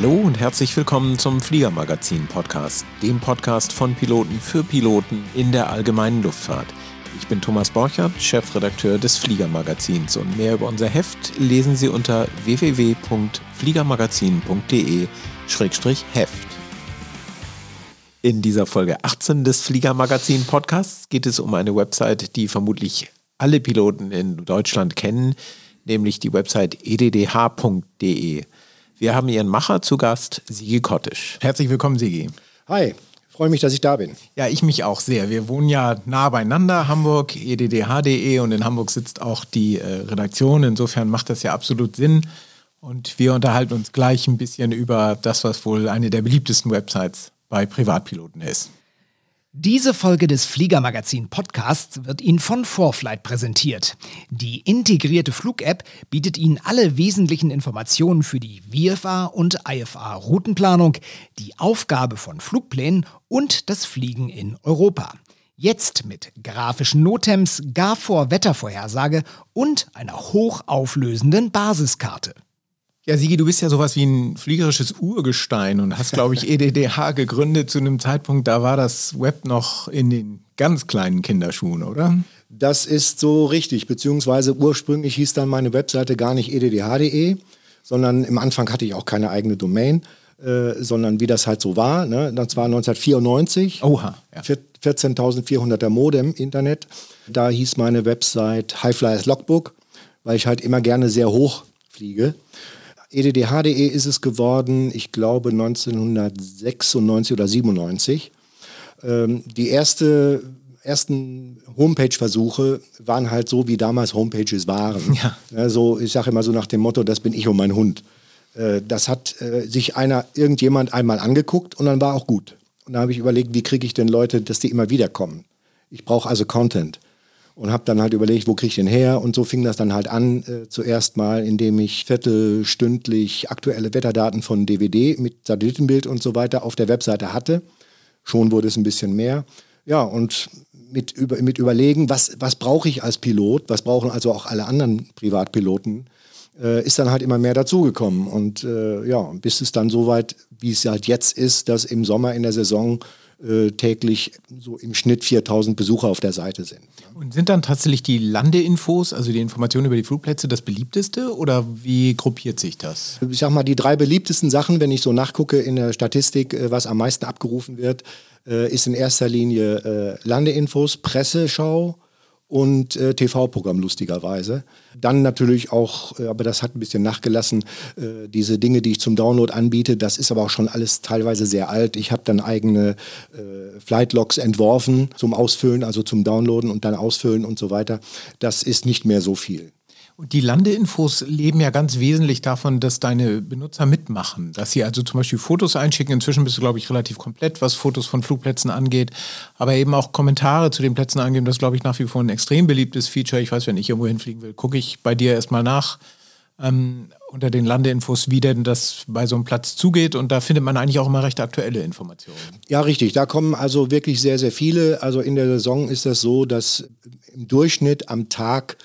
Hallo und herzlich willkommen zum Fliegermagazin Podcast, dem Podcast von Piloten für Piloten in der allgemeinen Luftfahrt. Ich bin Thomas Borchert, Chefredakteur des Fliegermagazins und mehr über unser Heft lesen Sie unter www.fliegermagazin.de-heft. In dieser Folge 18 des Fliegermagazin Podcasts geht es um eine Website, die vermutlich alle Piloten in Deutschland kennen, nämlich die Website eddh.de. Wir haben ihren Macher zu Gast, Sigi Kottisch. Herzlich willkommen, Sigi. Hi, freue mich, dass ich da bin. Ja, ich mich auch sehr. Wir wohnen ja nah beieinander, Hamburg, eddh.de und in Hamburg sitzt auch die äh, Redaktion. Insofern macht das ja absolut Sinn. Und wir unterhalten uns gleich ein bisschen über das, was wohl eine der beliebtesten Websites bei Privatpiloten ist. Diese Folge des Fliegermagazin Podcasts wird Ihnen von Vorflight präsentiert. Die integrierte Flug-App bietet Ihnen alle wesentlichen Informationen für die VFA und IFA Routenplanung, die Aufgabe von Flugplänen und das Fliegen in Europa. Jetzt mit grafischen Notems, gar vor Wettervorhersage und einer hochauflösenden Basiskarte. Ja, Sigi, du bist ja sowas wie ein fliegerisches Urgestein und hast, glaube ich, EDDH gegründet zu einem Zeitpunkt, da war das Web noch in den ganz kleinen Kinderschuhen, oder? Das ist so richtig, beziehungsweise ursprünglich hieß dann meine Webseite gar nicht eddh.de, sondern im Anfang hatte ich auch keine eigene Domain, äh, sondern wie das halt so war. Ne? Das war 1994. Oha. Ja. 14.400er Modem Internet. Da hieß meine Website Highflyers Logbook, weil ich halt immer gerne sehr hoch fliege. EDDH.de ist es geworden, ich glaube 1996 oder 97. Ähm, die erste, ersten Homepage-Versuche waren halt so, wie damals Homepages waren. Ja. Also ich sage immer so nach dem Motto, das bin ich und mein Hund. Äh, das hat äh, sich einer, irgendjemand einmal angeguckt und dann war auch gut. Und da habe ich überlegt, wie kriege ich denn Leute, dass die immer wieder kommen. Ich brauche also Content und habe dann halt überlegt, wo kriege ich den her und so fing das dann halt an, äh, zuerst mal, indem ich viertelstündlich aktuelle Wetterdaten von DVD mit Satellitenbild und so weiter auf der Webseite hatte. Schon wurde es ein bisschen mehr. Ja, und mit, über, mit überlegen, was, was brauche ich als Pilot, was brauchen also auch alle anderen Privatpiloten, äh, ist dann halt immer mehr dazugekommen. Und äh, ja, bis es dann so weit, wie es halt jetzt ist, dass im Sommer in der Saison äh, täglich so im Schnitt 4000 Besucher auf der Seite sind. Und sind dann tatsächlich die Landeinfos, also die Informationen über die Flugplätze, das beliebteste oder wie gruppiert sich das? Ich sag mal, die drei beliebtesten Sachen, wenn ich so nachgucke in der Statistik, äh, was am meisten abgerufen wird, äh, ist in erster Linie Landeinfos, Presseschau, und äh, TV-Programm lustigerweise. Dann natürlich auch, äh, aber das hat ein bisschen nachgelassen, äh, diese Dinge, die ich zum Download anbiete, das ist aber auch schon alles teilweise sehr alt. Ich habe dann eigene äh, Flightlogs entworfen zum Ausfüllen, also zum Downloaden und dann ausfüllen und so weiter. Das ist nicht mehr so viel. Und die Landeinfos leben ja ganz wesentlich davon, dass deine Benutzer mitmachen. Dass sie also zum Beispiel Fotos einschicken. Inzwischen bist du, glaube ich, relativ komplett, was Fotos von Flugplätzen angeht. Aber eben auch Kommentare zu den Plätzen angeben. Das, glaube ich, nach wie vor ein extrem beliebtes Feature. Ich weiß, wenn ich irgendwo hinfliegen will, gucke ich bei dir erstmal nach ähm, unter den Landeinfos, wie denn das bei so einem Platz zugeht. Und da findet man eigentlich auch immer recht aktuelle Informationen. Ja, richtig. Da kommen also wirklich sehr, sehr viele. Also in der Saison ist das so, dass im Durchschnitt am Tag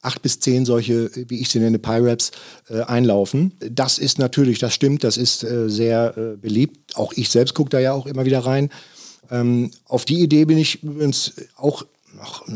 acht bis zehn solche, wie ich sie nenne, Pyraps äh, einlaufen. Das ist natürlich, das stimmt, das ist äh, sehr äh, beliebt. Auch ich selbst gucke da ja auch immer wieder rein. Ähm, auf die Idee bin ich übrigens auch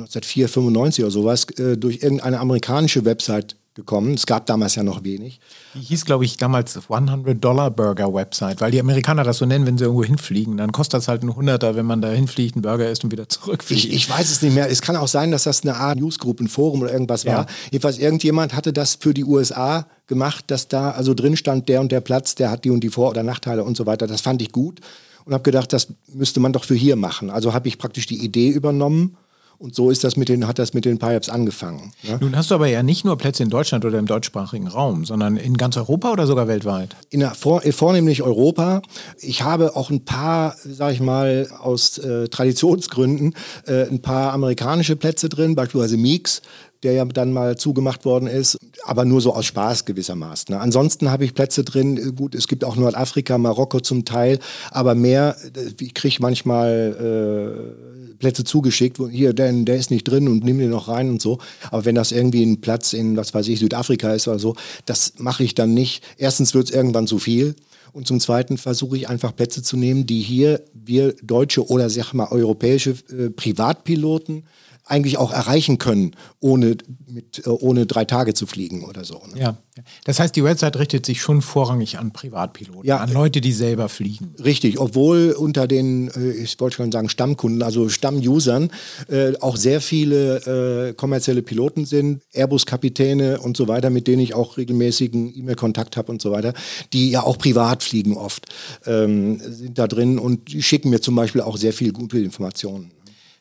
seit 495 oder sowas äh, durch irgendeine amerikanische Website gekommen. Es gab damals ja noch wenig. Die hieß, glaube ich, damals 100-Dollar-Burger-Website, weil die Amerikaner das so nennen, wenn sie irgendwo hinfliegen. Dann kostet das halt ein Hunderter, wenn man da hinfliegt, einen Burger isst und wieder zurückfliegt. Ich, ich, weiß es nicht mehr. Es kann auch sein, dass das eine Art Newsgroup, ein Forum oder irgendwas war. Ja. Jedenfalls irgendjemand hatte das für die USA gemacht, dass da also drin stand, der und der Platz, der hat die und die Vor- oder Nachteile und so weiter. Das fand ich gut und habe gedacht, das müsste man doch für hier machen. Also habe ich praktisch die Idee übernommen und so ist das mit den, hat das mit den PIAPs angefangen. Ja? Nun hast du aber ja nicht nur Plätze in Deutschland oder im deutschsprachigen Raum, sondern in ganz Europa oder sogar weltweit? In vor, vornehmlich Europa. Ich habe auch ein paar, sag ich mal, aus äh, Traditionsgründen äh, ein paar amerikanische Plätze drin, beispielsweise Meeks, der ja dann mal zugemacht worden ist, aber nur so aus Spaß gewissermaßen. Ne? Ansonsten habe ich Plätze drin, äh, gut, es gibt auch Nordafrika, Marokko zum Teil, aber mehr, äh, ich kriege manchmal äh, Plätze zugeschickt, wo hier, der, der ist nicht drin und nimm den noch rein und so. Aber wenn das irgendwie ein Platz in, was weiß ich, Südafrika ist oder so, das mache ich dann nicht. Erstens wird es irgendwann zu viel. Und zum Zweiten versuche ich einfach Plätze zu nehmen, die hier wir deutsche oder sag mal europäische äh, Privatpiloten eigentlich auch erreichen können, ohne, mit, äh, ohne drei Tage zu fliegen oder so. Ne? Ja, das heißt, die Website richtet sich schon vorrangig an Privatpiloten, ja, an Leute, die selber fliegen. Richtig, obwohl unter den, äh, ich wollte schon sagen Stammkunden, also Stammusern, äh, auch sehr viele äh, kommerzielle Piloten sind, Airbus-Kapitäne und so weiter, mit denen ich auch regelmäßigen E-Mail-Kontakt habe und so weiter, die ja auch privat fliegen oft, ähm, sind da drin und schicken mir zum Beispiel auch sehr viel gute Informationen.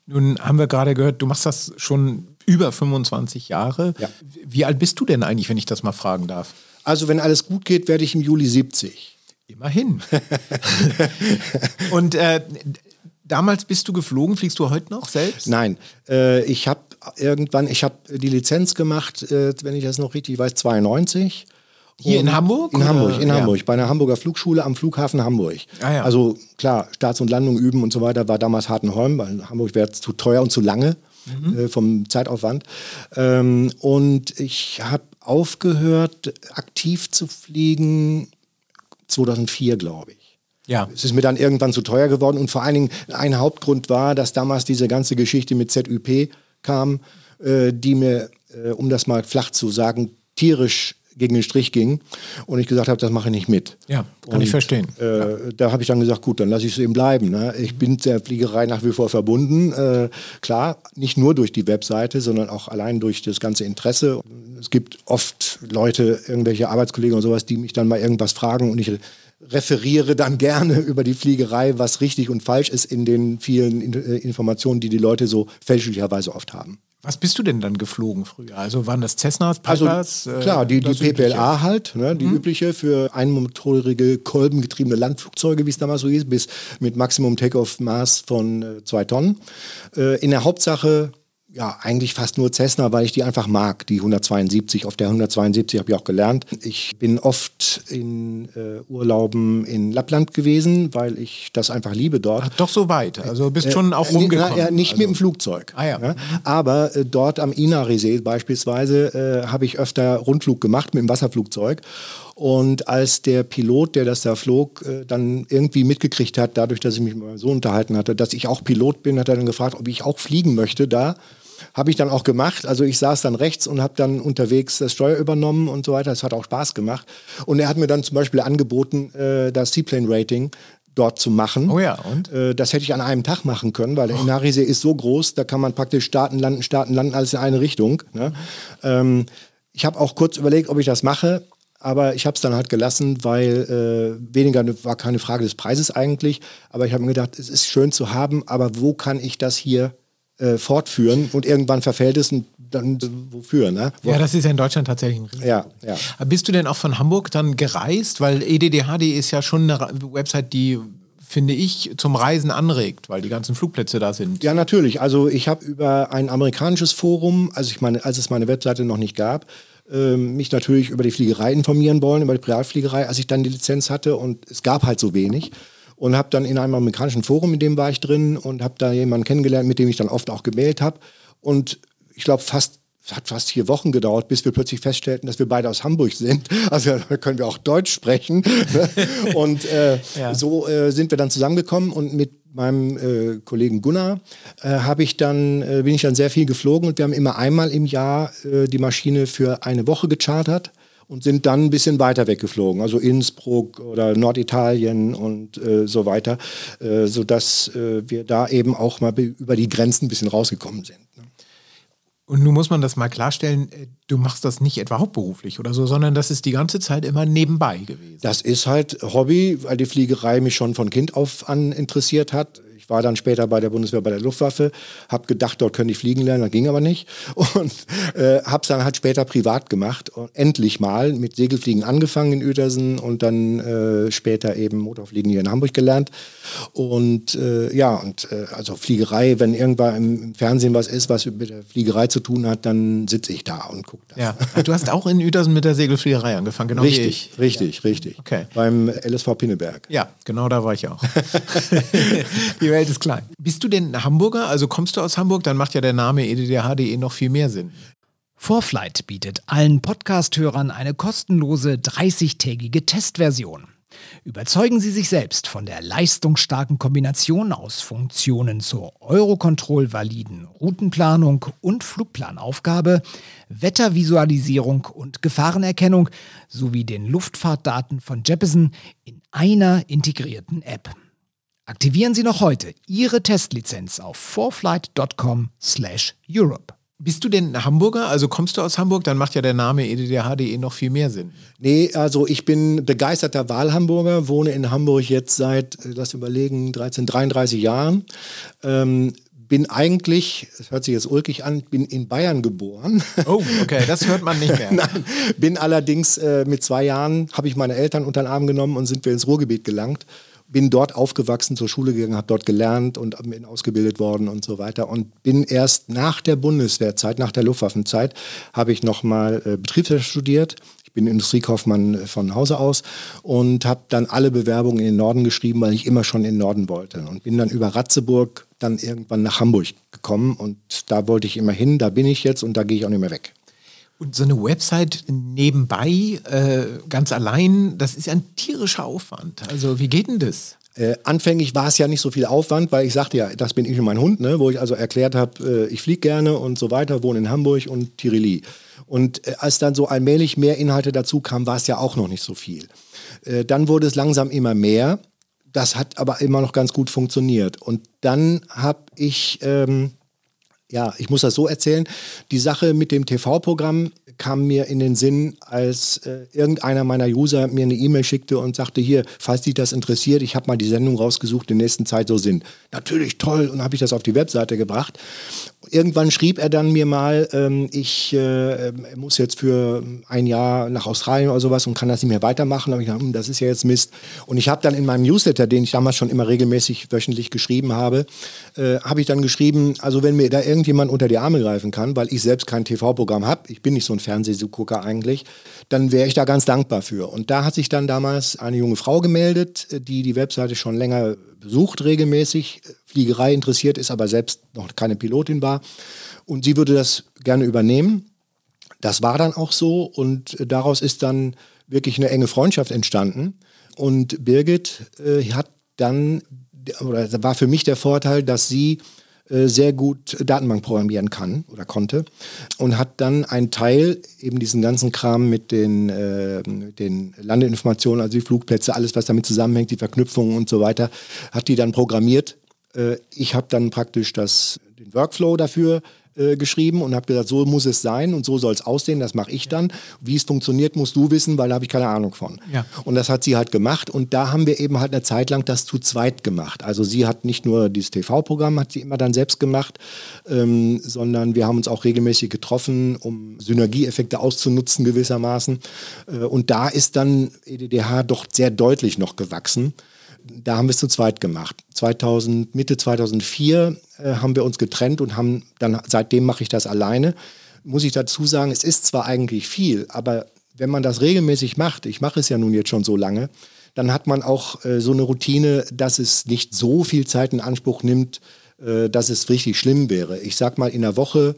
Nun haben wir gerade gehört, du machst das schon über 25 Jahre. Ja. Wie alt bist du denn eigentlich, wenn ich das mal fragen darf? Also, wenn alles gut geht, werde ich im Juli 70. Immerhin. Und äh, damals bist du geflogen, fliegst du heute noch selbst? Nein, äh, ich habe irgendwann, ich habe die Lizenz gemacht, äh, wenn ich das noch richtig weiß, 92 hier in Hamburg? In Hamburg, in ja. Hamburg, bei einer Hamburger Flugschule am Flughafen Hamburg. Ah, ja. Also klar, Starts und Landung üben und so weiter war damals Hartenholm, weil Hamburg wäre zu teuer und zu lange mhm. äh, vom Zeitaufwand. Ähm, und ich habe aufgehört, aktiv zu fliegen 2004, glaube ich. Ja. Es ist mir dann irgendwann zu teuer geworden und vor allen Dingen ein Hauptgrund war, dass damals diese ganze Geschichte mit ZÜP kam, äh, die mir, äh, um das mal flach zu sagen, tierisch gegen den Strich ging und ich gesagt habe, das mache ich nicht mit. Ja, kann und, ich verstehen. Äh, ja. Da habe ich dann gesagt, gut, dann lasse ich es eben bleiben. Ne? Ich bin der Fliegerei nach wie vor verbunden. Äh, klar, nicht nur durch die Webseite, sondern auch allein durch das ganze Interesse. Es gibt oft Leute, irgendwelche Arbeitskollegen und sowas, die mich dann mal irgendwas fragen und ich referiere dann gerne über die Fliegerei, was richtig und falsch ist in den vielen äh, Informationen, die die Leute so fälschlicherweise oft haben. Was bist du denn dann geflogen früher? Also waren das Cessnas, Pipers? Also, klar, die, die PPLA halt, ne, die mhm. übliche für einmotorige, kolbengetriebene Landflugzeuge, wie es damals so hieß, bis mit Maximum Takeoff-Maß von äh, zwei Tonnen. Äh, in der Hauptsache ja, eigentlich fast nur Cessna, weil ich die einfach mag, die 172. Auf der 172 habe ich auch gelernt. Ich bin oft in äh, Urlauben in Lappland gewesen, weil ich das einfach liebe dort. Ach, doch so weit, also bist äh, schon auch rumgekommen. Na, ja, nicht also. mit dem Flugzeug. Ah, ja. ja. Aber äh, dort am Inarisee beispielsweise äh, habe ich öfter Rundflug gemacht mit dem Wasserflugzeug. Und als der Pilot, der das da flog, äh, dann irgendwie mitgekriegt hat, dadurch, dass ich mich mit meinem Sohn unterhalten hatte, dass ich auch Pilot bin, hat er dann gefragt, ob ich auch fliegen möchte da. Habe ich dann auch gemacht. Also ich saß dann rechts und habe dann unterwegs das Steuer übernommen und so weiter. Das hat auch Spaß gemacht. Und er hat mir dann zum Beispiel angeboten, äh, das Seaplane-Rating dort zu machen. Oh ja, und? Äh, das hätte ich an einem Tag machen können, weil der oh. Inarisee ist so groß, da kann man praktisch starten, landen, starten, landen, alles in eine Richtung. Ne? Ähm, ich habe auch kurz überlegt, ob ich das mache, aber ich habe es dann halt gelassen, weil äh, weniger war keine Frage des Preises eigentlich, aber ich habe mir gedacht, es ist schön zu haben, aber wo kann ich das hier äh, fortführen und irgendwann verfällt es und dann wofür, ne? Ja, das ist ja in Deutschland tatsächlich ein Risiko. Ja, ja. Bist du denn auch von Hamburg dann gereist? Weil EDDHD ist ja schon eine Website, die finde ich, zum Reisen anregt, weil die ganzen Flugplätze da sind. Ja, natürlich. Also ich habe über ein amerikanisches Forum, also ich meine, als es meine Webseite noch nicht gab, ähm, mich natürlich über die Fliegerei informieren wollen, über die Privatfliegerei, als ich dann die Lizenz hatte und es gab halt so wenig und habe dann in einem amerikanischen Forum, in dem war ich drin und habe da jemanden kennengelernt, mit dem ich dann oft auch gemeldet habe. Und ich glaube, fast hat fast vier Wochen gedauert, bis wir plötzlich feststellten, dass wir beide aus Hamburg sind. Also da können wir auch Deutsch sprechen. Ne? und äh, ja. so äh, sind wir dann zusammengekommen und mit meinem äh, Kollegen Gunnar äh, habe ich dann äh, bin ich dann sehr viel geflogen und wir haben immer einmal im Jahr äh, die Maschine für eine Woche gechartert und sind dann ein bisschen weiter weggeflogen, also Innsbruck oder Norditalien und äh, so weiter, äh, sodass äh, wir da eben auch mal über die Grenzen ein bisschen rausgekommen sind. Ne? Und nun muss man das mal klarstellen, äh, du machst das nicht etwa hauptberuflich oder so, sondern das ist die ganze Zeit immer nebenbei gewesen. Das ist halt Hobby, weil die Fliegerei mich schon von Kind auf an interessiert hat war dann später bei der Bundeswehr bei der Luftwaffe, habe gedacht, dort könnte ich fliegen lernen, das ging aber nicht und äh, habe es dann halt später privat gemacht und endlich mal mit Segelfliegen angefangen in Uedersen und dann äh, später eben Motorfliegen hier in Hamburg gelernt und äh, ja und äh, also Fliegerei, wenn irgendwann im Fernsehen was ist, was mit der Fliegerei zu tun hat, dann sitze ich da und gucke das. Ja, du hast auch in Uedersen mit der Segelfliegerei angefangen, genau richtig. Richtig, ja. richtig. Okay. Beim LSV Pinneberg. Ja, genau da war ich auch. Welt ist klein. Bist du denn Hamburger? Also kommst du aus Hamburg? Dann macht ja der Name EDDHDE noch viel mehr Sinn. Vorflight bietet allen Podcast-Hörern eine kostenlose 30-tägige Testversion. Überzeugen Sie sich selbst von der leistungsstarken Kombination aus Funktionen zur Eurocontrol-validen Routenplanung und Flugplanaufgabe, Wettervisualisierung und Gefahrenerkennung sowie den Luftfahrtdaten von Jeppesen in einer integrierten App. Aktivieren Sie noch heute Ihre Testlizenz auf forflight.com/europe. Bist du denn Hamburger? Also kommst du aus Hamburg? Dann macht ja der Name EDDHDE noch viel mehr Sinn. Nee, also ich bin begeisterter Wahlhamburger, wohne in Hamburg jetzt seit, äh, lass überlegen, 13, 33 Jahren. Ähm, bin eigentlich, das hört sich jetzt ulkig an, bin in Bayern geboren. Oh, okay, das hört man nicht mehr. Nein, bin allerdings äh, mit zwei Jahren, habe ich meine Eltern unter den Arm genommen und sind wir ins Ruhrgebiet gelangt bin dort aufgewachsen, zur Schule gegangen, habe dort gelernt und bin ausgebildet worden und so weiter. Und bin erst nach der Bundeswehrzeit, nach der Luftwaffenzeit, habe ich nochmal äh, Betriebswirtschaft studiert. Ich bin Industriekaufmann von Hause aus und habe dann alle Bewerbungen in den Norden geschrieben, weil ich immer schon in den Norden wollte. Und bin dann über Ratzeburg dann irgendwann nach Hamburg gekommen und da wollte ich immer hin, da bin ich jetzt und da gehe ich auch nicht mehr weg. Und so eine Website nebenbei, äh, ganz allein, das ist ja ein tierischer Aufwand. Also wie geht denn das? Äh, anfänglich war es ja nicht so viel Aufwand, weil ich sagte ja, das bin ich und mein Hund, ne, wo ich also erklärt habe, äh, ich fliege gerne und so weiter, wohne in Hamburg und Tirili. Und äh, als dann so allmählich mehr Inhalte dazu kamen, war es ja auch noch nicht so viel. Äh, dann wurde es langsam immer mehr. Das hat aber immer noch ganz gut funktioniert. Und dann habe ich ähm, ja, ich muss das so erzählen. Die Sache mit dem TV-Programm kam mir in den Sinn, als äh, irgendeiner meiner User mir eine E-Mail schickte und sagte, hier, falls dich das interessiert, ich habe mal die Sendung rausgesucht, in nächsten Zeit so sind. Natürlich toll und habe ich das auf die Webseite gebracht. Irgendwann schrieb er dann mir mal, ähm, ich äh, muss jetzt für ein Jahr nach Australien oder sowas und kann das nicht mehr weitermachen. Da ich gedacht, hm, das ist ja jetzt Mist. Und ich habe dann in meinem Newsletter, den ich damals schon immer regelmäßig wöchentlich geschrieben habe, äh, habe ich dann geschrieben, also wenn mir da irgendjemand unter die Arme greifen kann, weil ich selbst kein TV-Programm habe, ich bin nicht so ein Fernsehgucker eigentlich, dann wäre ich da ganz dankbar für. Und da hat sich dann damals eine junge Frau gemeldet, die die Webseite schon länger besucht regelmäßig, Fliegerei interessiert ist, aber selbst noch keine Pilotin war. Und sie würde das gerne übernehmen. Das war dann auch so und daraus ist dann wirklich eine enge Freundschaft entstanden. Und Birgit äh, hat dann, oder war für mich der Vorteil, dass sie äh, sehr gut Datenbank programmieren kann oder konnte und hat dann einen Teil, eben diesen ganzen Kram mit den, äh, den Landeinformationen, also die Flugplätze, alles, was damit zusammenhängt, die Verknüpfungen und so weiter, hat die dann programmiert. Äh, ich habe dann praktisch das, den Workflow dafür äh, geschrieben und habe gesagt, so muss es sein und so soll es aussehen, das mache ich dann. Wie es funktioniert, musst du wissen, weil da habe ich keine Ahnung von. Ja. Und das hat sie halt gemacht und da haben wir eben halt eine Zeit lang das zu zweit gemacht. Also sie hat nicht nur dieses TV-Programm, hat sie immer dann selbst gemacht, ähm, sondern wir haben uns auch regelmäßig getroffen, um Synergieeffekte auszunutzen gewissermaßen. Äh, und da ist dann EDDH doch sehr deutlich noch gewachsen da haben wir es zu zweit gemacht. 2000, Mitte 2004 äh, haben wir uns getrennt und haben dann, seitdem mache ich das alleine. Muss ich dazu sagen, es ist zwar eigentlich viel, aber wenn man das regelmäßig macht, ich mache es ja nun jetzt schon so lange, dann hat man auch äh, so eine Routine, dass es nicht so viel Zeit in Anspruch nimmt, äh, dass es richtig schlimm wäre. Ich sag mal, in der Woche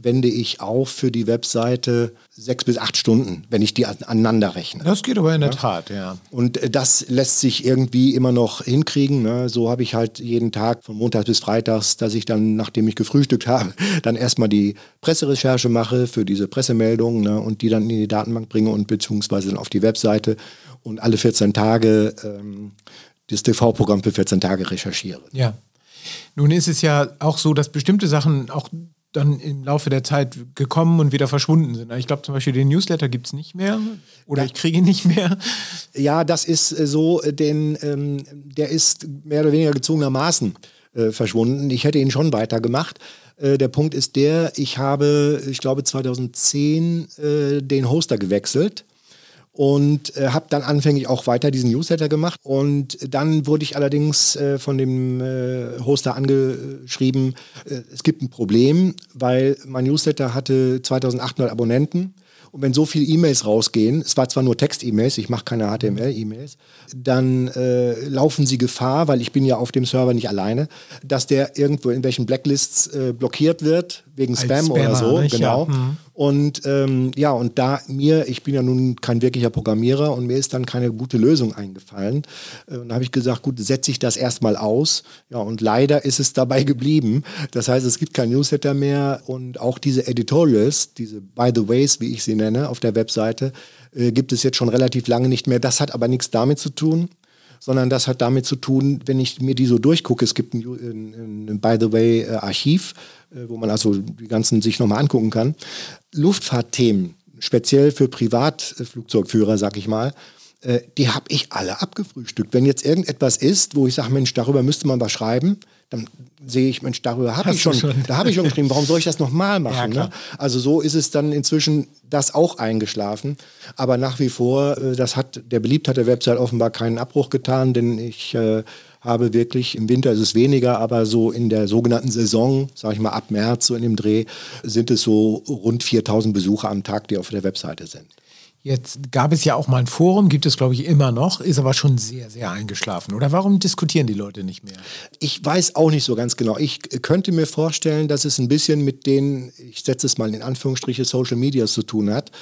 wende ich auf für die Webseite sechs bis acht Stunden, wenn ich die aneinander rechne. Das geht aber in der ja? Tat, ja. Und äh, das lässt sich irgendwie immer noch hinkriegen. Ne? So habe ich halt jeden Tag von Montags bis Freitags, dass ich dann, nachdem ich gefrühstückt habe, dann erstmal die Presserecherche mache für diese Pressemeldungen ne? und die dann in die Datenbank bringe und beziehungsweise dann auf die Webseite und alle 14 Tage ähm, das TV-Programm für 14 Tage recherchiere. Ja. Nun ist es ja auch so, dass bestimmte Sachen auch dann im Laufe der Zeit gekommen und wieder verschwunden sind. Ich glaube zum Beispiel den Newsletter gibt es nicht mehr oder ja. ich kriege ihn nicht mehr. Ja, das ist äh, so, äh, denn ähm, der ist mehr oder weniger gezwungenermaßen äh, verschwunden. Ich hätte ihn schon weitergemacht. Äh, der Punkt ist der, ich habe, ich glaube 2010 äh, den Hoster gewechselt und äh, habe dann anfänglich auch weiter diesen Newsletter gemacht. Und dann wurde ich allerdings äh, von dem äh, Hoster angeschrieben, äh, es gibt ein Problem, weil mein Newsletter hatte 2800 Abonnenten. Und wenn so viele E-Mails rausgehen, es war zwar nur Text-E-Mails, ich mache keine HTML-E-Mails, dann äh, laufen sie Gefahr, weil ich bin ja auf dem Server nicht alleine, dass der irgendwo in welchen Blacklists äh, blockiert wird, wegen Spam Spammer, oder so, nicht? genau. Ja. Mhm. Und ähm, ja, und da mir, ich bin ja nun kein wirklicher Programmierer und mir ist dann keine gute Lösung eingefallen. Äh, und da habe ich gesagt, gut, setze ich das erstmal aus. Ja, und leider ist es dabei geblieben. Das heißt, es gibt kein Newsletter mehr und auch diese Editorials, diese By the Ways, wie ich sie nenne, auf der Webseite, äh, gibt es jetzt schon relativ lange nicht mehr. Das hat aber nichts damit zu tun, sondern das hat damit zu tun, wenn ich mir die so durchgucke, es gibt ein, ein, By the Way äh, Archiv, äh, wo man also die ganzen sich nochmal angucken kann. Luftfahrtthemen, speziell für Privatflugzeugführer, sag ich mal, äh, die habe ich alle abgefrühstückt. Wenn jetzt irgendetwas ist, wo ich sage, Mensch, darüber müsste man was schreiben, dann sehe ich, Mensch, darüber habe ich schon, schon, da habe ich schon geschrieben, warum soll ich das nochmal machen? Ja, ne? Also so ist es dann inzwischen das auch eingeschlafen. Aber nach wie vor, äh, das hat der Beliebtheit der Website offenbar keinen Abbruch getan, denn ich äh, habe wirklich, im Winter ist es weniger, aber so in der sogenannten Saison, sage ich mal ab März, so in dem Dreh, sind es so rund 4000 Besucher am Tag, die auf der Webseite sind. Jetzt gab es ja auch mal ein Forum, gibt es glaube ich immer noch, ist aber schon sehr, sehr eingeschlafen. Oder warum diskutieren die Leute nicht mehr? Ich weiß auch nicht so ganz genau. Ich könnte mir vorstellen, dass es ein bisschen mit den, ich setze es mal in Anführungsstriche, Social Medias zu tun hat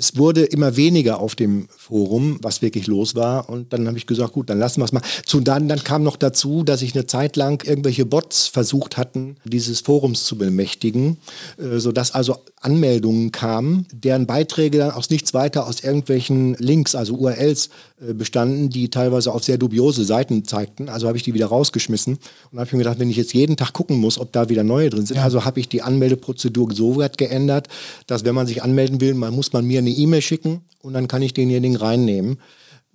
es wurde immer weniger auf dem Forum, was wirklich los war. Und dann habe ich gesagt, gut, dann lassen wir es mal. Zu dann, dann kam noch dazu, dass ich eine Zeit lang irgendwelche Bots versucht hatten, dieses Forums zu bemächtigen, äh, sodass also Anmeldungen kamen, deren Beiträge dann aus nichts weiter aus irgendwelchen Links, also URLs äh, bestanden, die teilweise auf sehr dubiose Seiten zeigten. Also habe ich die wieder rausgeschmissen und habe mir gedacht, wenn ich jetzt jeden Tag gucken muss, ob da wieder neue drin sind, ja. also habe ich die Anmeldeprozedur so weit geändert, dass wenn man sich anmelden will, man muss man mir eine E-Mail schicken und dann kann ich denjenigen reinnehmen.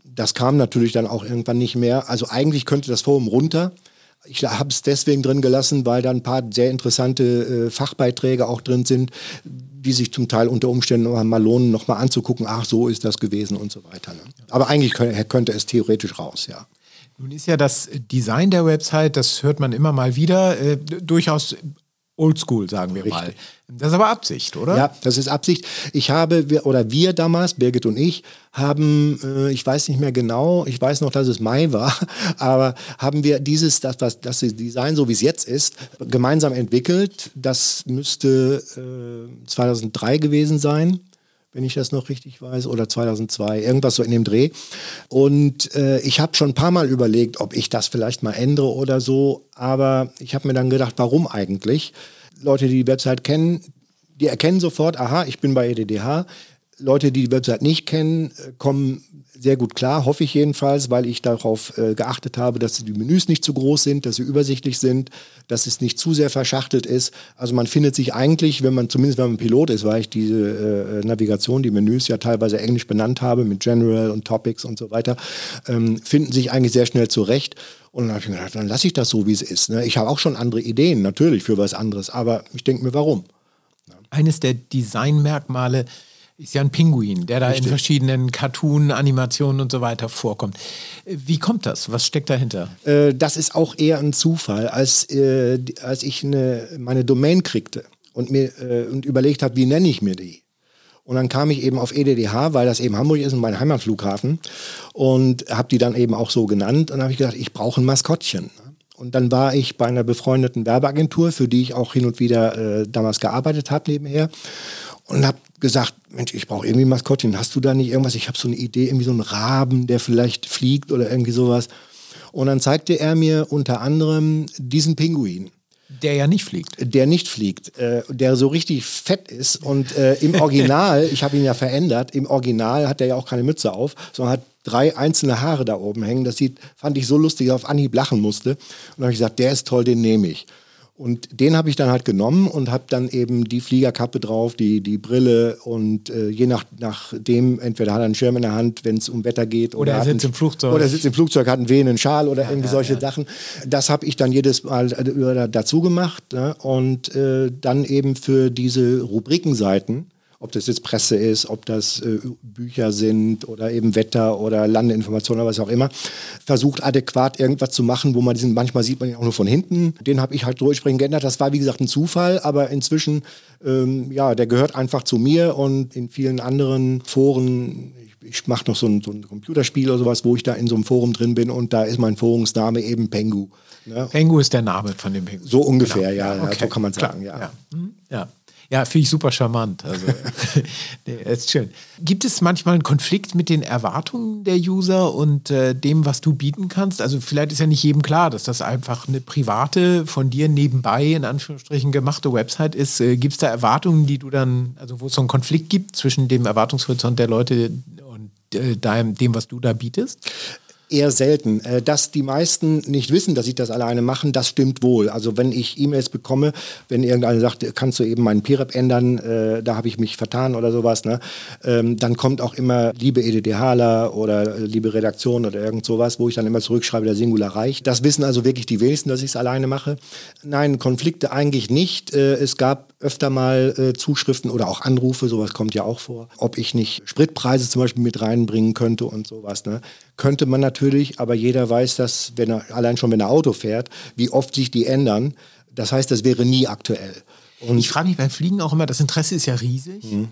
Das kam natürlich dann auch irgendwann nicht mehr. Also eigentlich könnte das Forum runter. Ich habe es deswegen drin gelassen, weil da ein paar sehr interessante äh, Fachbeiträge auch drin sind, die sich zum Teil unter Umständen mal lohnen, nochmal anzugucken, ach, so ist das gewesen und so weiter. Ne? Aber eigentlich könnte, könnte es theoretisch raus, ja. Nun ist ja das Design der Website, das hört man immer mal wieder, äh, durchaus oldschool, sagen wir Richtig. mal. Das ist aber Absicht, oder? Ja, das ist Absicht. Ich habe, oder wir damals, Birgit und ich, haben, äh, ich weiß nicht mehr genau, ich weiß noch, dass es Mai war, aber haben wir dieses, das, das, das Design, so wie es jetzt ist, gemeinsam entwickelt. Das müsste äh, 2003 gewesen sein wenn ich das noch richtig weiß, oder 2002, irgendwas so in dem Dreh. Und äh, ich habe schon ein paar Mal überlegt, ob ich das vielleicht mal ändere oder so, aber ich habe mir dann gedacht, warum eigentlich? Leute, die die Website kennen, die erkennen sofort, aha, ich bin bei EDDH. Leute, die die Website nicht kennen, äh, kommen sehr gut klar, hoffe ich jedenfalls, weil ich darauf äh, geachtet habe, dass die Menüs nicht zu groß sind, dass sie übersichtlich sind, dass es nicht zu sehr verschachtelt ist. Also man findet sich eigentlich, wenn man zumindest wenn man Pilot ist, weil ich diese äh, Navigation, die Menüs ja teilweise englisch benannt habe mit General und Topics und so weiter, ähm, finden sich eigentlich sehr schnell zurecht. Und dann habe ich mir gedacht, dann lasse ich das so, wie es ist. Ne? Ich habe auch schon andere Ideen, natürlich für was anderes, aber ich denke mir, warum? Eines der Designmerkmale ist ja ein Pinguin, der da Richtig. in verschiedenen Cartoon, Animationen und so weiter vorkommt. Wie kommt das? Was steckt dahinter? Äh, das ist auch eher ein Zufall. Als, äh, als ich eine, meine Domain kriegte und mir äh, und überlegt habe, wie nenne ich mir die? Und dann kam ich eben auf EDDH, weil das eben Hamburg ist und mein Heimatflughafen. Und habe die dann eben auch so genannt. Und habe ich gedacht, ich brauche ein Maskottchen. Und dann war ich bei einer befreundeten Werbeagentur, für die ich auch hin und wieder äh, damals gearbeitet habe nebenher und habe gesagt, Mensch, ich brauche irgendwie Maskottchen. Hast du da nicht irgendwas? Ich habe so eine Idee, irgendwie so einen Raben, der vielleicht fliegt oder irgendwie sowas. Und dann zeigte er mir unter anderem diesen Pinguin. Der ja nicht fliegt. Der nicht fliegt, äh, der so richtig fett ist. Und äh, im Original, ich habe ihn ja verändert, im Original hat er ja auch keine Mütze auf, sondern hat drei einzelne Haare da oben hängen. Das sieht, fand ich so lustig, dass ich auf Anhieb lachen musste. Und dann habe ich gesagt, der ist toll, den nehme ich. Und den habe ich dann halt genommen und habe dann eben die Fliegerkappe drauf, die, die Brille und äh, je nach, nachdem, entweder hat er einen Schirm in der Hand, wenn es um Wetter geht. Oder, oder er sitzt einen, im Flugzeug. Oder sitzt im Flugzeug, hat einen wehenden Schal oder ja, irgendwie ja, solche ja. Sachen. Das habe ich dann jedes Mal äh, dazu gemacht ne? und äh, dann eben für diese Rubrikenseiten ob das jetzt Presse ist, ob das äh, Bücher sind oder eben Wetter oder Landeinformationen oder was auch immer, versucht adäquat irgendwas zu machen, wo man diesen, manchmal sieht man ihn auch nur von hinten. Den habe ich halt durchsprechend geändert. Das war wie gesagt ein Zufall, aber inzwischen, ähm, ja, der gehört einfach zu mir und in vielen anderen Foren, ich, mache noch so ein, so ein, Computerspiel oder sowas, wo ich da in so einem Forum drin bin und da ist mein Forumsname eben Pengu. Ne? Pengu ist der Name von dem Pengu. So ungefähr, genau. ja, okay. so kann man sagen, ja. ja. Mhm. Ja. Ja, finde ich super charmant. Also, nee, ist schön. Gibt es manchmal einen Konflikt mit den Erwartungen der User und äh, dem, was du bieten kannst? Also, vielleicht ist ja nicht jedem klar, dass das einfach eine private, von dir nebenbei in Anführungsstrichen gemachte Website ist. Äh, gibt es da Erwartungen, die du dann, also wo es so einen Konflikt gibt zwischen dem Erwartungshorizont der Leute und äh, deinem, dem, was du da bietest? Eher selten. Äh, dass die meisten nicht wissen, dass ich das alleine machen, das stimmt wohl. Also wenn ich E-Mails bekomme, wenn irgendeiner sagt, kannst du eben meinen PREP ändern, äh, da habe ich mich vertan oder sowas, ne? Ähm, dann kommt auch immer liebe EDDHler oder äh, liebe Redaktion oder irgend sowas, wo ich dann immer zurückschreibe, der Singular reicht. Das wissen also wirklich die wenigsten, dass ich es alleine mache. Nein, Konflikte eigentlich nicht. Es gab öfter mal Zuschriften oder auch Anrufe, sowas kommt ja auch vor, ob ich nicht Spritpreise zum Beispiel mit reinbringen könnte und sowas. Ne? Könnte man natürlich, aber jeder weiß das, wenn er, allein schon wenn er Auto fährt, wie oft sich die ändern. Das heißt, das wäre nie aktuell. Und ich frage mich beim Fliegen auch immer, das Interesse ist ja riesig, mhm.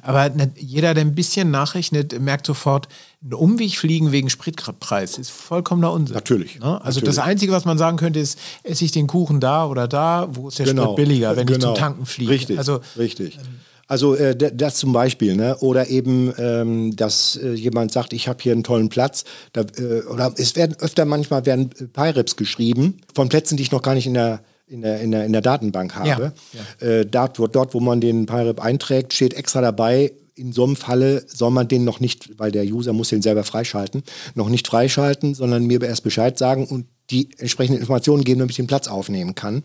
aber jeder, der ein bisschen nachrechnet, merkt sofort, ein Umweg fliegen wegen Spritpreis ist vollkommener Unsinn. Natürlich. Ne? Also natürlich. das Einzige, was man sagen könnte, ist, esse ich den Kuchen da oder da, wo ist der genau. Sprit billiger, wenn genau. ich zum Tanken fliege. Richtig, also, richtig. Ähm, also äh, das zum Beispiel, ne? oder eben, ähm, dass äh, jemand sagt, ich habe hier einen tollen Platz. Da, äh, oder es werden öfter manchmal werden PyReps geschrieben von Plätzen, die ich noch gar nicht in der in der, in der, in der Datenbank habe. Ja, ja. Äh, dort, dort, wo man den PyRep einträgt, steht extra dabei, in so einem Falle soll man den noch nicht, weil der User muss den selber freischalten, noch nicht freischalten, sondern mir erst Bescheid sagen und die entsprechenden Informationen geben, damit ich den Platz aufnehmen kann.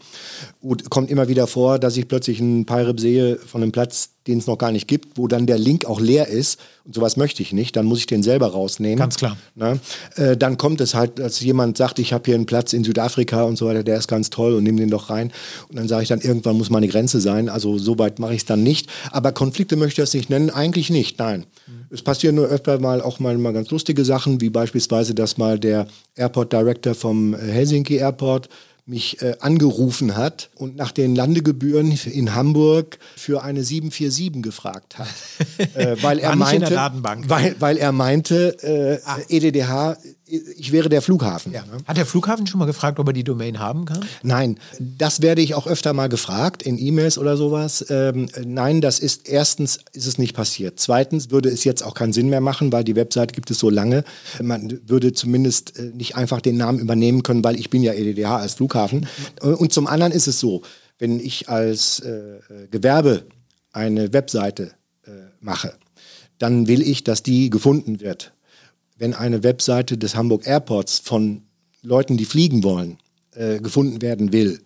Und kommt immer wieder vor, dass ich plötzlich einen Pyrep sehe von einem Platz, den es noch gar nicht gibt, wo dann der Link auch leer ist. Und sowas möchte ich nicht. Dann muss ich den selber rausnehmen. Ganz klar. Na, äh, dann kommt es halt, dass jemand sagt, ich habe hier einen Platz in Südafrika und so weiter, der ist ganz toll und nehme den doch rein. Und dann sage ich dann, irgendwann muss meine Grenze sein. Also so weit mache ich es dann nicht. Aber Konflikte möchte ich das nicht nennen. Eigentlich nicht, nein. Mhm. Es passieren nur öfter mal auch mal, mal ganz lustige Sachen, wie beispielsweise, dass mal der Airport Director vom Helsinki Airport mich äh, angerufen hat und nach den Landegebühren in Hamburg für eine 747 gefragt hat. äh, weil, er meinte, weil, weil er meinte, äh. EDDH ich wäre der Flughafen. Ja. Ne? Hat der Flughafen schon mal gefragt, ob er die Domain haben kann? Nein, das werde ich auch öfter mal gefragt in E-Mails oder sowas. Ähm, nein, das ist erstens ist es nicht passiert. Zweitens würde es jetzt auch keinen Sinn mehr machen, weil die Website gibt es so lange. Man würde zumindest äh, nicht einfach den Namen übernehmen können, weil ich bin ja EDDH als Flughafen. Mhm. Und zum anderen ist es so, wenn ich als äh, äh, Gewerbe eine Webseite äh, mache, dann will ich, dass die gefunden wird wenn eine Webseite des Hamburg Airports von Leuten, die fliegen wollen, äh, gefunden werden will,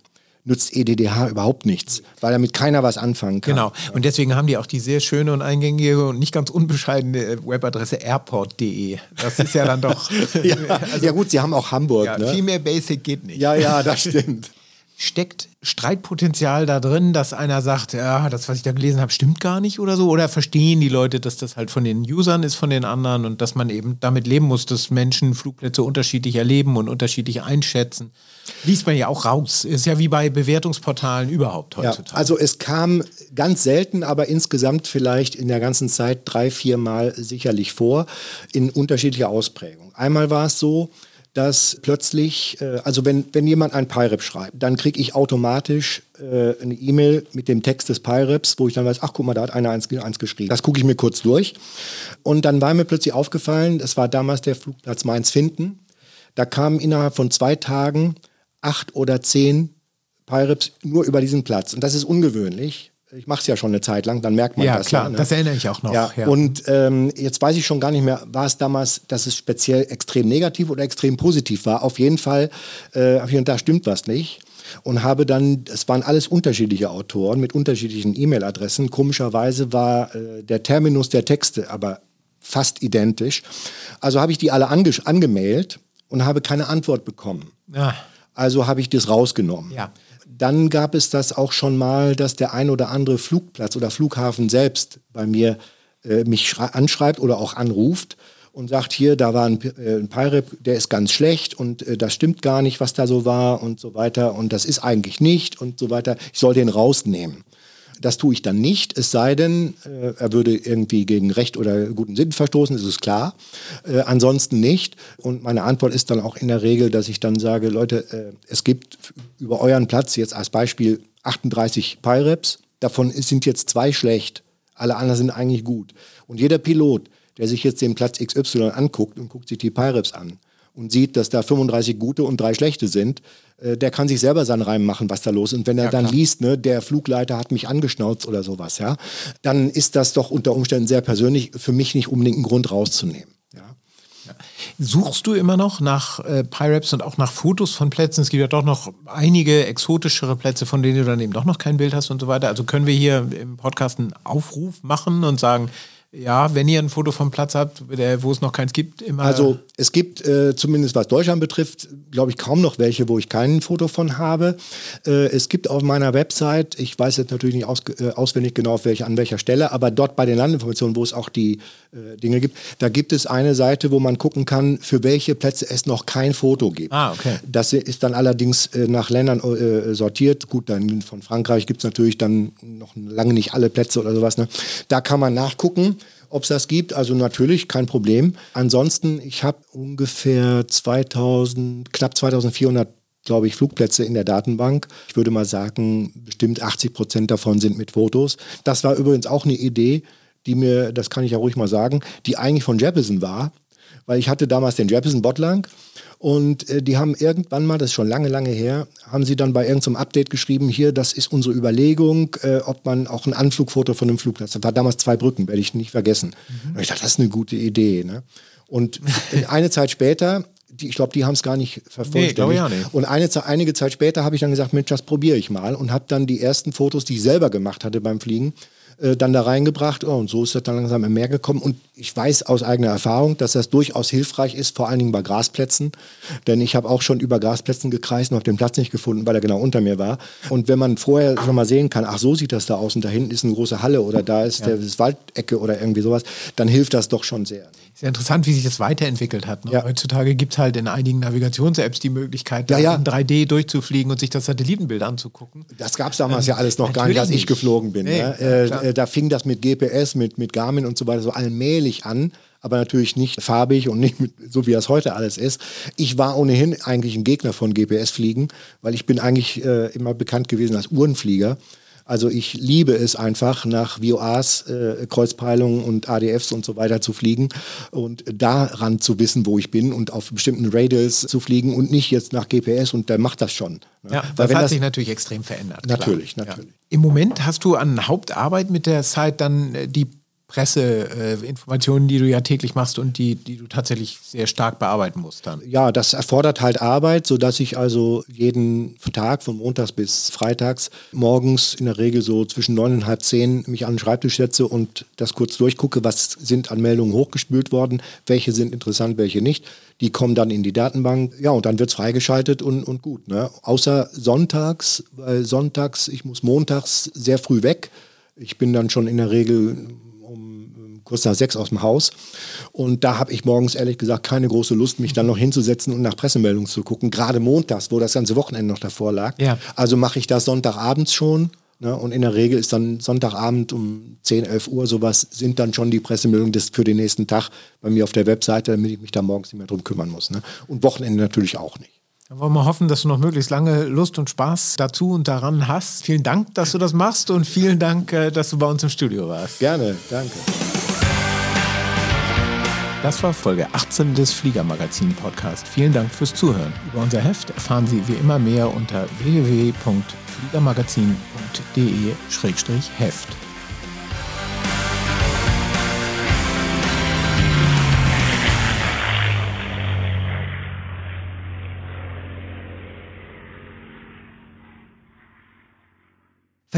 nützt EDDH überhaupt nichts, weil damit keiner was anfangen kann. Genau. Und deswegen haben die auch die sehr schöne und eingängige und nicht ganz unbescheidene äh, Webadresse airport.de. Das ist ja dann doch. ja, also, ja, gut, sie haben auch Hamburg. Ja, ne? Viel mehr Basic geht nicht. Ja, ja, das stimmt. Steckt Streitpotenzial da drin, dass einer sagt, ja, das, was ich da gelesen habe, stimmt gar nicht oder so? Oder verstehen die Leute, dass das halt von den Usern ist, von den anderen und dass man eben damit leben muss, dass Menschen Flugplätze unterschiedlich erleben und unterschiedlich einschätzen? Liest man ja auch raus. Ist ja wie bei Bewertungsportalen überhaupt heutzutage. Ja, also es kam ganz selten, aber insgesamt vielleicht in der ganzen Zeit drei, vier Mal sicherlich vor, in unterschiedlicher Ausprägung. Einmal war es so, dass plötzlich, äh, also wenn, wenn jemand ein PyRep schreibt, dann kriege ich automatisch äh, eine E-Mail mit dem Text des PyReps, wo ich dann weiß, ach guck mal, da hat einer eins, eins geschrieben. Das gucke ich mir kurz durch. Und dann war mir plötzlich aufgefallen, das war damals der Flugplatz Mainz-Finden, da kamen innerhalb von zwei Tagen acht oder zehn PyReps nur über diesen Platz. Und das ist ungewöhnlich ich mache es ja schon eine Zeit lang, dann merkt man ja, das. Klar, ja, ne? das erinnere ich auch noch. Ja, ja. Und ähm, jetzt weiß ich schon gar nicht mehr, war es damals, dass es speziell extrem negativ oder extrem positiv war. Auf jeden Fall, äh, hier und da stimmt was nicht. Und habe dann, es waren alles unterschiedliche Autoren mit unterschiedlichen E-Mail-Adressen. Komischerweise war äh, der Terminus der Texte aber fast identisch. Also habe ich die alle ange angemailt und habe keine Antwort bekommen. Ja. Also habe ich das rausgenommen. Ja. Dann gab es das auch schon mal, dass der ein oder andere Flugplatz oder Flughafen selbst bei mir äh, mich anschreibt oder auch anruft und sagt, hier, da war ein, äh, ein Pirep, der ist ganz schlecht und äh, das stimmt gar nicht, was da so war und so weiter und das ist eigentlich nicht und so weiter. Ich soll den rausnehmen. Das tue ich dann nicht, es sei denn, äh, er würde irgendwie gegen Recht oder guten Sinn verstoßen, ist es klar. Äh, ansonsten nicht. Und meine Antwort ist dann auch in der Regel, dass ich dann sage, Leute, äh, es gibt über euren Platz jetzt als Beispiel 38 PyReps davon sind jetzt zwei schlecht, alle anderen sind eigentlich gut. Und jeder Pilot, der sich jetzt den Platz XY anguckt und guckt sich die Pyreps an und sieht, dass da 35 gute und drei schlechte sind, äh, der kann sich selber seinen Reim machen, was da los ist. Und wenn er ja, dann liest, ne, der Flugleiter hat mich angeschnauzt oder sowas, ja, dann ist das doch unter Umständen sehr persönlich für mich nicht unbedingt ein Grund rauszunehmen. Ja. Suchst du immer noch nach äh, Pyraps und auch nach Fotos von Plätzen? Es gibt ja doch noch einige exotischere Plätze, von denen du dann eben doch noch kein Bild hast und so weiter. Also können wir hier im Podcast einen Aufruf machen und sagen, ja, wenn ihr ein Foto vom Platz habt, wo es noch keins gibt, immer. Also es gibt äh, zumindest was Deutschland betrifft, glaube ich, kaum noch welche, wo ich kein Foto von habe. Äh, es gibt auf meiner Website, ich weiß jetzt natürlich nicht aus, äh, auswendig genau auf welche, an welcher Stelle, aber dort bei den Landinformationen, wo es auch die äh, Dinge gibt, da gibt es eine Seite, wo man gucken kann, für welche Plätze es noch kein Foto gibt. Ah, okay. Das ist dann allerdings äh, nach Ländern äh, sortiert. Gut, dann von Frankreich gibt es natürlich dann noch lange nicht alle Plätze oder sowas. Ne? Da kann man nachgucken ob es das gibt. Also natürlich kein Problem. Ansonsten, ich habe ungefähr 2000, knapp 2400 glaube ich, Flugplätze in der Datenbank. Ich würde mal sagen, bestimmt 80 Prozent davon sind mit Fotos. Das war übrigens auch eine Idee, die mir, das kann ich ja ruhig mal sagen, die eigentlich von Jeppesen war, weil ich hatte damals den Jeppesen Botlang und äh, die haben irgendwann mal, das ist schon lange, lange her, haben sie dann bei irgendeinem Update geschrieben, hier, das ist unsere Überlegung, äh, ob man auch ein Anflugfoto von einem Flugplatz, das war damals zwei Brücken, werde ich nicht vergessen. Mhm. Und ich dachte, das ist eine gute Idee. Ne? Und eine Zeit später die, ich glaube, die haben es gar nicht vervollständigt. Nee, ja nicht. Und eine, einige Zeit später habe ich dann gesagt, Mensch, das probiere ich mal und habe dann die ersten Fotos, die ich selber gemacht hatte beim Fliegen, äh, dann da reingebracht. Oh, und so ist das dann langsam im Meer gekommen. Und ich weiß aus eigener Erfahrung, dass das durchaus hilfreich ist, vor allen Dingen bei Grasplätzen. Denn ich habe auch schon über Grasplätzen gekreist und habe den Platz nicht gefunden, weil er genau unter mir war. Und wenn man vorher schon mal sehen kann, ach, so sieht das da aus und da hinten ist eine große Halle oder da ist ja. der das Waldecke oder irgendwie sowas, dann hilft das doch schon sehr. Sehr interessant, wie sich das weiterentwickelt hat. Ne? Ja. Heutzutage gibt es halt in einigen Navigations-Apps die Möglichkeit, ja, ja. in 3D durchzufliegen und sich das Satellitenbild anzugucken. Das gab es damals ähm, ja alles noch gar nicht, als ich geflogen bin. Nee, ne? äh, da fing das mit GPS, mit, mit Garmin und so weiter so allmählich an aber natürlich nicht farbig und nicht mit, so wie das heute alles ist. Ich war ohnehin eigentlich ein Gegner von GPS-Fliegen, weil ich bin eigentlich äh, immer bekannt gewesen als Uhrenflieger. Also ich liebe es einfach, nach VOAs, äh, Kreuzpeilungen und ADFs und so weiter zu fliegen und daran zu wissen, wo ich bin und auf bestimmten Radials zu fliegen und nicht jetzt nach GPS und der macht das schon. Ne? Ja, das hat das, sich natürlich extrem verändert. Natürlich, klar. natürlich. Ja. Im Moment hast du an Hauptarbeit mit der Site dann äh, die Presseinformationen, äh, die du ja täglich machst und die, die du tatsächlich sehr stark bearbeiten musst dann. Ja, das erfordert halt Arbeit, sodass ich also jeden Tag von Montags bis Freitags morgens in der Regel so zwischen neun und halb zehn mich an den Schreibtisch setze und das kurz durchgucke, was sind an Meldungen hochgespült worden, welche sind interessant, welche nicht. Die kommen dann in die Datenbank, ja, und dann wird es freigeschaltet und, und gut. Ne? Außer sonntags, weil sonntags, ich muss montags sehr früh weg. Ich bin dann schon in der Regel kurz nach sechs aus dem Haus. Und da habe ich morgens ehrlich gesagt keine große Lust, mich dann noch hinzusetzen und nach Pressemeldungen zu gucken. Gerade montags, wo das ganze Wochenende noch davor lag. Ja. Also mache ich das Sonntagabends schon. Ne? Und in der Regel ist dann Sonntagabend um 10, 11 Uhr sowas, sind dann schon die Pressemeldungen des, für den nächsten Tag bei mir auf der Webseite, damit ich mich da morgens nicht mehr drum kümmern muss. Ne? Und Wochenende natürlich auch nicht. Dann wollen wir hoffen, dass du noch möglichst lange Lust und Spaß dazu und daran hast. Vielen Dank, dass du das machst und vielen Dank, äh, dass du bei uns im Studio warst. Gerne, danke. Das war Folge 18 des Fliegermagazin Podcast. Vielen Dank fürs Zuhören. Über unser Heft erfahren Sie wie immer mehr unter www.fliegermagazin.de-heft.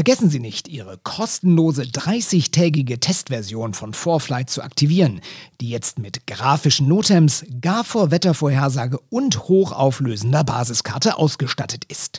Vergessen Sie nicht, Ihre kostenlose 30-tägige Testversion von Vorflight zu aktivieren, die jetzt mit grafischen Notems, gar vor Wettervorhersage und hochauflösender Basiskarte ausgestattet ist.